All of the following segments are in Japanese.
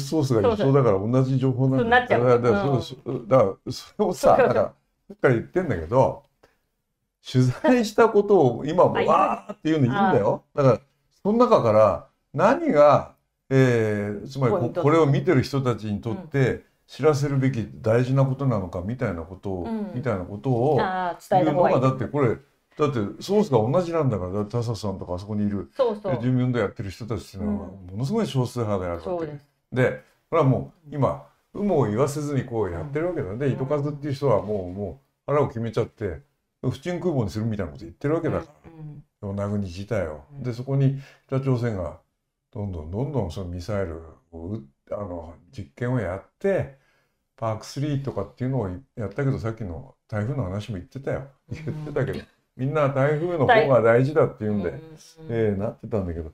スソースが一緒だから同じ情報なんだだからだからそれをさだからだから言ってんだけど取材したことを今もわーっていうのいいんだよ。だからその中から何が、えー、つまりこれを見てる人たちにとって知らせるべき大事なことなのかみたいなことを、うん、みたいなことを言うのがだってこれだってソースが同じなんだから田佐さんとかあそこにいる。そうそう。住民運動やってる人たちっていうのはものすごい少数派であるわけででこれはもう今有無を言わせずにこうやってるわけだで糸数っていう人はもうもう腹を決めちゃって不沈空母にするみたいなこと言ってるわけだから、与那国自体を。でそこに北朝鮮がどんどんどんどんそのミサイルをあの実験をやってパーク3とかっていうのをやったけどさっきの台風の話も言ってたよ。言ってたけど。みんな台風の方が大事だって言うんで、えー、なってたんだけど。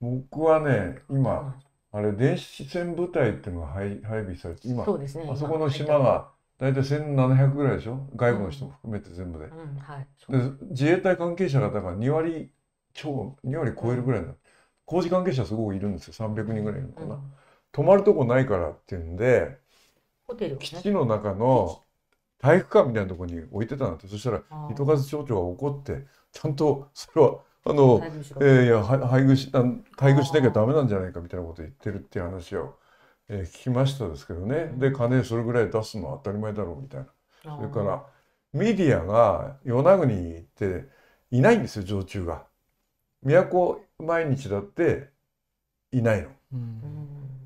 僕はね今あれ電子戦部隊っていうのが配配備されて今、ね、あそこの島が大体1700ぐらいでしょ？外部の人も含めて全部で。うんはい、で自衛隊関係者がだから2割超2割超えるぐらいだ、工事関係者すごくいるんですよ。300人ぐらいいるのかな。うん、泊まるとこないからっていうんで、ね、基地の中の体育館みたいなところに置いてたんだって。そしたら糸数町長が怒ってちゃんとそれはあの、えー、いや配偶し配偶しなきゃダメなんじゃないかみたいなこと言ってるっていう話を、えー、聞きましたですけどね。で金それぐらい出すのは当たり前だろうみたいな。それからメディアが与那国に行っていないんですよ常駐が。都毎日だっていないの。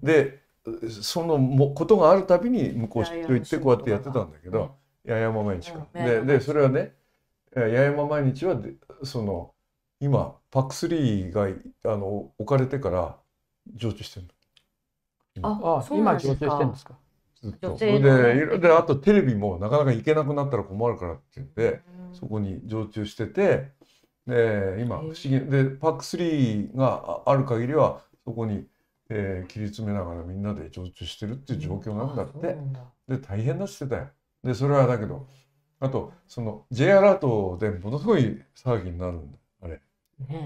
でそのもことがあるたびに向こう出張行ってこうやってやってたんだけど八重山毎日か。ででそれはね八重山毎日はその今パック3があの置かれてから常駐してるの。あ今常駐してるんですか。ずっと。でであとテレビもなかなか行けなくなったら困るからって言ってそこに常駐しててで今不思議でパック3がある限りはそこにえー、切り詰めながらみんなで常駐してるっていう状況なんだって、で大変だってたよ。でそれはだけどあとその J アラートでものすごい騒ぎになるんだ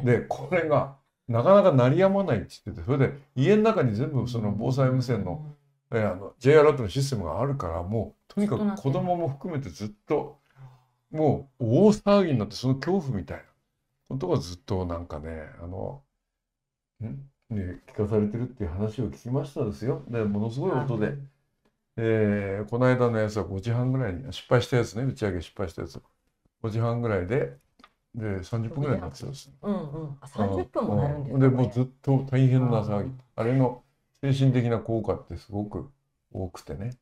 でこれがなかなか鳴りやまないって言っててそれで家の中に全部その防災無線の,、えー、あの J アラートのシステムがあるからもうとにかく子供も含めてずっともう大騒ぎになってその恐怖みたいな。ことがずっとなんかねあのん？ね、聞かされてるっていう話を聞きましたですよ。でものすごい音で、えー、この間のやつは5時半ぐらいに失敗したやつね。打ち上げ失敗したやつ。5時半ぐらいでで30分ぐらいになってたんです。うんうん、30分もなるんですでもうずっと大変な騒ぎあれの精神的な効果ってすごく多くてね。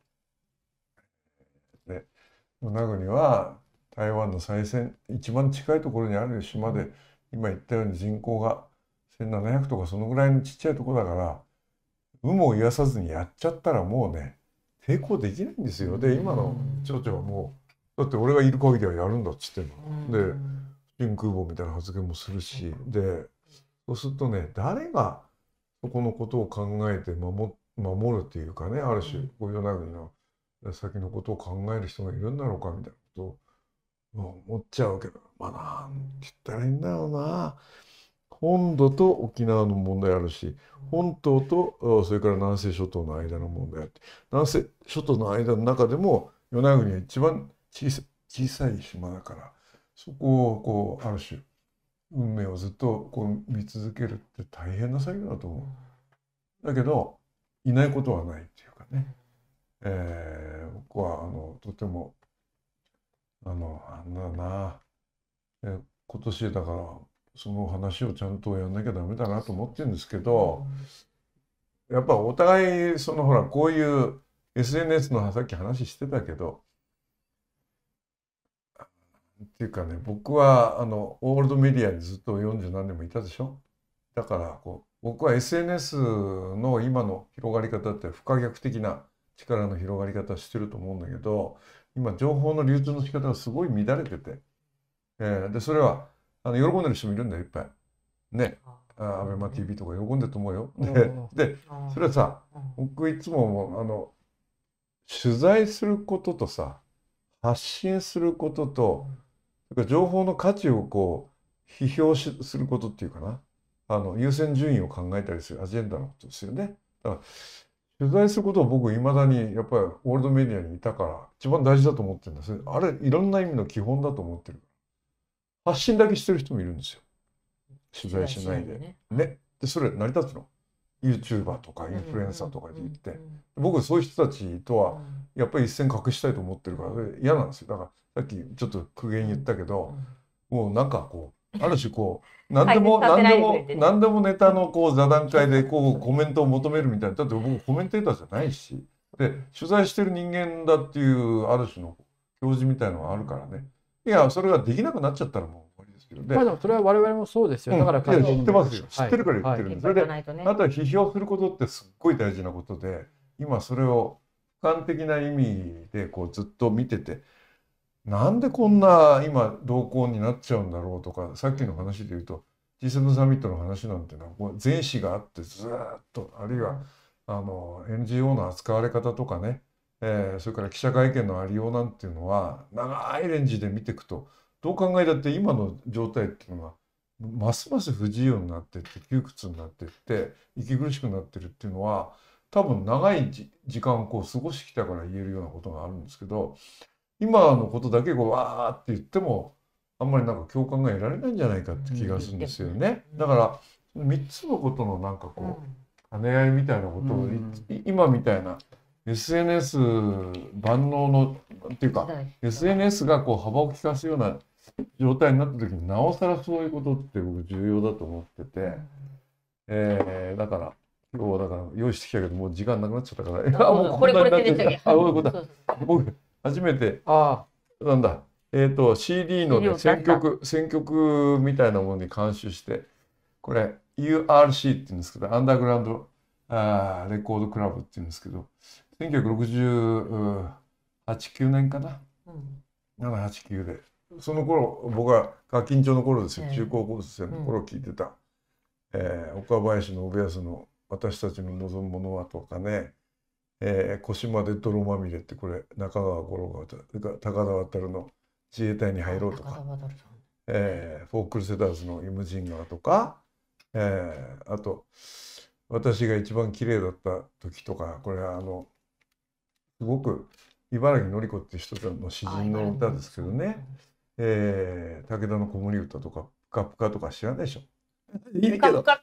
で与那国は台湾の最先一番近いところにある島で今言ったように人口が1700とかそのぐらいのちっちゃいとこだから有無を言わさずにやっちゃったらもうね抵抗できないんですよ。で今の町長はもうだって俺がいる限りはやるんだっつってんの。で新空母みたいな発言もするしでそうするとね誰がそこのことを考えて守守るっていうかねある種こういうな国の先のことを考える人がいるんだろうかみたいなことを思っちゃうけどまあなんて言ったらいいんだろうな。本土と沖縄の問題あるし本島とそれから南西諸島の間の問題あって南西諸島の間の中でも与那国は一番小さ小さい島だからそこをこうある種運命をずっとこう見続けるって大変な作業だと思う。だけどいないことはないっていうかね、えー、僕はあのとてもあのなんだな、えー、今年だからその話をちゃんとやんなきゃダメだなと思ってるんですけど、やっぱお互いそのほらこういう SNS のさっき話してたけどっていうかね僕はあのオールドメディアにずっと40何年もいたでしょ？だからこう僕は SNS の今の広がり方って不可逆的な力の広がり方してると思うんだけど今情報の流通の仕方がすごい乱れてて、えー、でそれはあの喜んでる人もいるんだよいっぱい。ね。アベマ t v とか喜んでると思うよ。ででそれはさ僕いつもあの取材することとさ発信することと情報の価値をこう批評することっていうかな。あの優先順位を考えたりするアジェンダのことですよね。だから取材することを僕いまだにやっぱりオールドメディアにいたから一番大事だと思ってるんです。あれいろんな意味の基本だと思ってる発信だけしてる人もいるんですよ。取材しないで。ね。ね。でそれ成り立つの。YouTuber とかインフルエンサーとかで言って。僕そういう人たちとはやっぱり一線隠したいと思ってるから嫌なんですよ。だからさっきちょっと苦言言ったけどもうなんかこうある種こう何でも 何でも何でもネタのこう座談会でこうコメントを求めるみたいなだって僕コメンテーターじゃないしで取材してる人間だっていうある種の表示みたいのがあるからね。いやそれができなくなっちゃったらもう終わりですけどね。まあでもそれは我々もそうですよ。だから、知ってますよ。知ってるから言ってるんで、それであとは批評することってすっごい大事なことで今それを俯瞰的な意味でこうずっと見ててなんでこんな今同行になっちゃうんだろうとかさっきの話で言うと G7 サミットの話なんてのは前史があってずっとあるいはあの NGO の扱われ方とかね、えー、それから記者会見のありようなんていうのは長いレンジで見ていくとどう考えたって今の状態っていうのはますます不自由になってって窮屈になってって息苦しくなってるっていうのは多分長い時間をこう過ごしてきたから言えるようなことがあるんですけど今のことだけこうわーって言ってもあんまりなんか共感が得られないんじゃないかって気がするんですよね。だから3つのことのなんかこう兼ね合いみたいなことを、今みたいな SNS 万能のっていうか SNS がこう幅を利かすような状態になった時になおさらそういうことって僕重要だと思ってて、えー、だから今日はだから用意してきたけどもう時間なくなっちゃったから。あもうこれこれ出てあ、僕初めて、ああ、なんだ、えっ、ー、と、CD の、ね、選曲、選曲みたいなものに監修して、これ、URC って言うんですけど、アンダーグラウンドあレコードクラブって言うんですけど、1968、9年かな？うん、7、8、9で。その頃、僕はガキンチョの頃ですよ。中高校生の頃聞いてた。うん、えー、岡林の信康の私たちの望むものはとかね、えー、腰まで泥まみれってこれ中川五郎が高田渡の自衛隊に入ろうとか、えー、フォークルセダーズのイムジンガーとか、えー、あと私が一番綺麗だった時とかこれはあのすごく茨城のり子っていう人の詩人の歌ですけどね、えー、武田の子守歌とか「ぷかぷか」とか知らないでしょ？いいけど、あ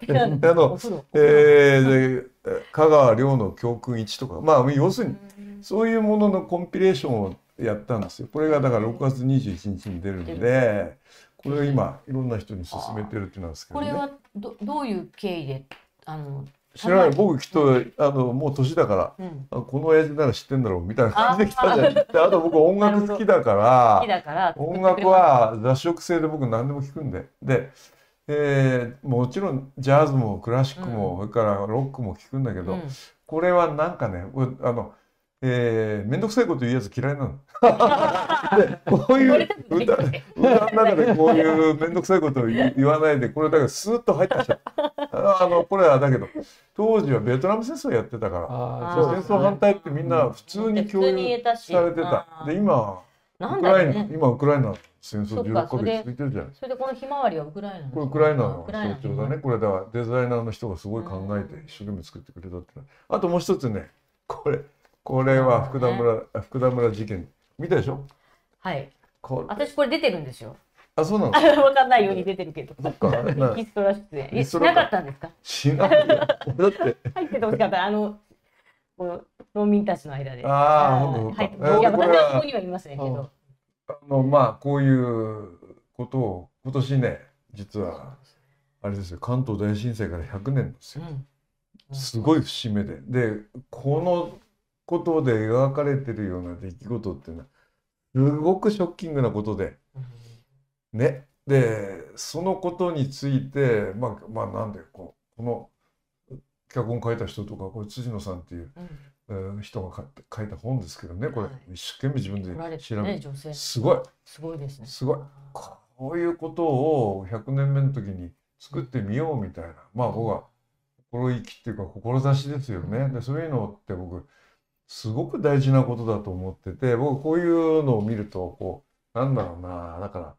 の、えー、香川亮の教訓1とか、まあ、要するに、そういうもののコンピレーションをやったんですよ。これがだから6月21日に出るんで、これを今、いろんな人に勧めてるってなんですけど、ね、これはどどういう経緯で、あの、知らない。僕きっとあのもう年だから、うん、この親父なら知ってんだろうみたいな感じで来たじゃんああと僕音楽好きだから音楽は雑食性で僕何でも聞くんで。でえー、もちろんジャズもクラシックも、うん、それからロックも聴くんだけど、うん、これはなんかねあのえー、めんどくさいこと言うやつ嫌いなの。でこういう歌歌の中でこういうめんどくさいことを言わないでこれだけどスーッと入ってきた。あのこれはだけど当時はベトナム戦争やってたから戦争反対ってみんな普通に共有されてた。で今ウクライナ、今ウクライナ戦争16ヶ月続いてるじゃないそれでこのひまわりはウクライナこれウクライナの象徴だねこれだデザイナーの人がすごい考えて一生懸命作ってくれたってあともう一つねこれこれは福田村、福田村事件見たでしょ？はいこ私これ出てるんですよあ、そうなの？わかんないように出てるけど。そっか。エキストラ出演。え、しなかったんですか？しない。だって。入っててほしかった。あの。この農民たちの間で。ああ、はい。いや、私はここにはいませんけど。あの、まあ、こういうことを、今年ね、実は。あれですよ、関東大震災から100年ですよ。すごい節目で。で、このことで描かれてるような出来事っていうのは。すごくショッキングなことで。ね。で、そのことについて、まあ、まあ、なんで、こう、この。脚本書いた人とかこれ辻野さんっていう、うん、人が書いた本ですけどねこれ、はい、一生懸命自分で調べて、ね、すごい。すごいですね。すごい。こういうことを100年目の時に作ってみようみたいな。まあ僕は心意気っていうか志ですよね。でそういうのって僕すごく大事なことだと思ってて僕こういうのを見るとこうなんだろうな。だから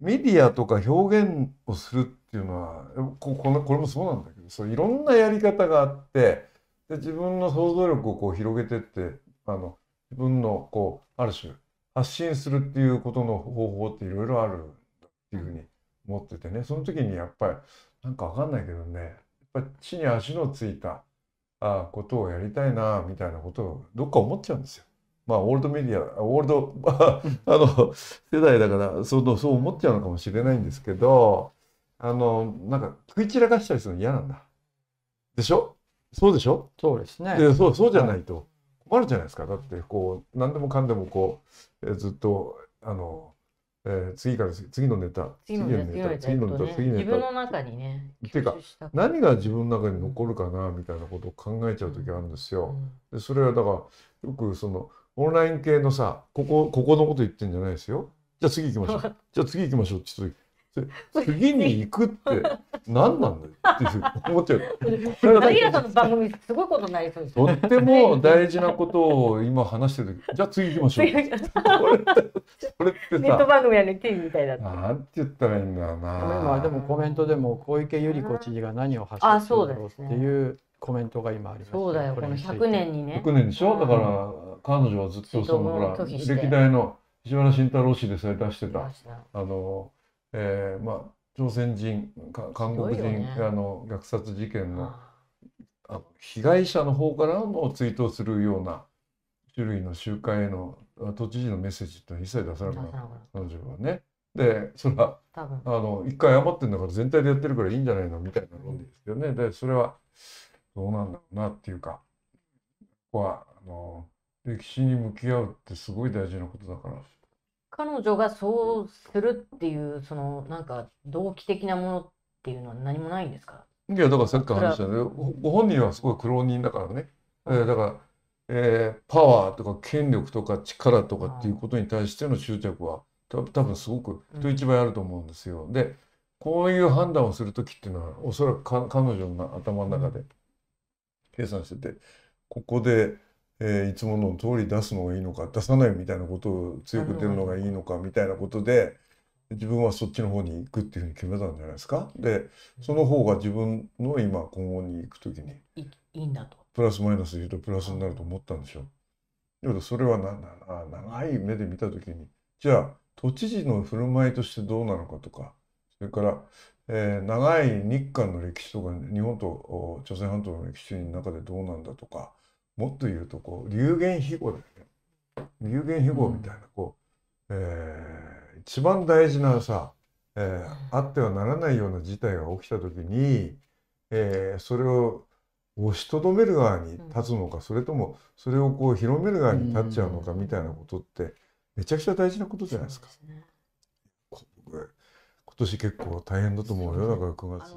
メディアとか表現をするっていうのはこここれもそうなんだけどそういろんなやり方があってで自分の想像力をこう広げてってあの自分のこうある種発信するっていうことの方法っていろいろあるっていうふうに思っててねその時にやっぱりなんかわかんないけどねやっぱ地に足のついたあことをやりたいなみたいなことをどっか思っちゃうんですよ。まあオールドメディアオールド あの 世代だからそのそう思っちゃうのかもしれないんですけどあのなんか食い散らかしたりするの嫌なんだ。でしょ？そうでしょ？そうですね。でそうそうじゃないと困るじゃないですか。だってこう何でもかんでもこう、えーずっとあの、えー次から次次のネタ次のネタ次のネタ次のネタ。自分の中にねてか吸収した何が自分の中に残るかなみたいなことを考えちゃう時あるんですよ。でそれはだからよくそのオンライン系のさここここのこと言ってんじゃないですよ。じゃあ次行きましょう。じゃあ次行きましょう。って言った時次に行くって何なんだよ。って思っちゃう。それがマリアさんの番組すごいことになりそうですとっても大事なことを今話してる時。じゃあ次行きましょう。ネ これってそれってットさ番組はねテレビみたいだった。なんて言ったらいいんだよな。今でもコメントでも小池百合子知事が何を発信するんだろうっていうコメントが今ありましたね。そうだよ。この100年にね。100年でしょ？だから彼女はずっとそのほら歴代の石原慎太郎氏でさえ出してた。あの、えーまあ朝鮮人か韓国人、ね。あの虐殺事件のあの被害者の方からの追悼するような種類の集会へのあ都知事のメッセージって一切出さなくなった。彼女はね。でそれはあの一回謝ってんだから全体でやってるからいいんじゃないのみたいな論理ですよね。でそれはどうなんだろうなっていうか。ここはあの歴史に向き合うってすごい大事なことだから。彼女がそうするっていうそのなんか動機的なものっていうのは何もないんですか？いやだからさっきから話したよね。ごご本人はすごい苦労人だからね、えーだから、えーパワーとか権力とか力とかっていうことに対しての執着はた多分すごく人一倍あると思うんですよ。でこういう判断をする時っていうのはおそらくか彼女の頭の中で計算しててここで、えーいつもの通り出すのがいいのか出さないみたいなことを強く出るのがいいのかみたいなことで自分はそっちの方に行くっていうふうに決めたんじゃないですか。でその方が自分の今今後に行く時にいいいんだとプラスマイナスで言うとプラスになると思ったんでしょう。だけどそれはななな長い目で見た時にじゃあ都知事の振る舞いとしてどうなのかとかそれから、えー長い日韓の歴史とか日本とお朝鮮半島の歴史の中でどうなんだとかもっと言うとこう流言飛語だよね。流言飛語みたいな、こう、えー一番大事なさ、えーあってはならないような事態が起きた時に、えーそれを押しとどめる側に立つのか、それともそれをこう広める側に立っちゃうのかみたいなことってめちゃくちゃ大事なことじゃないですか。すね。こ今年結構大変だと思うよだから9月。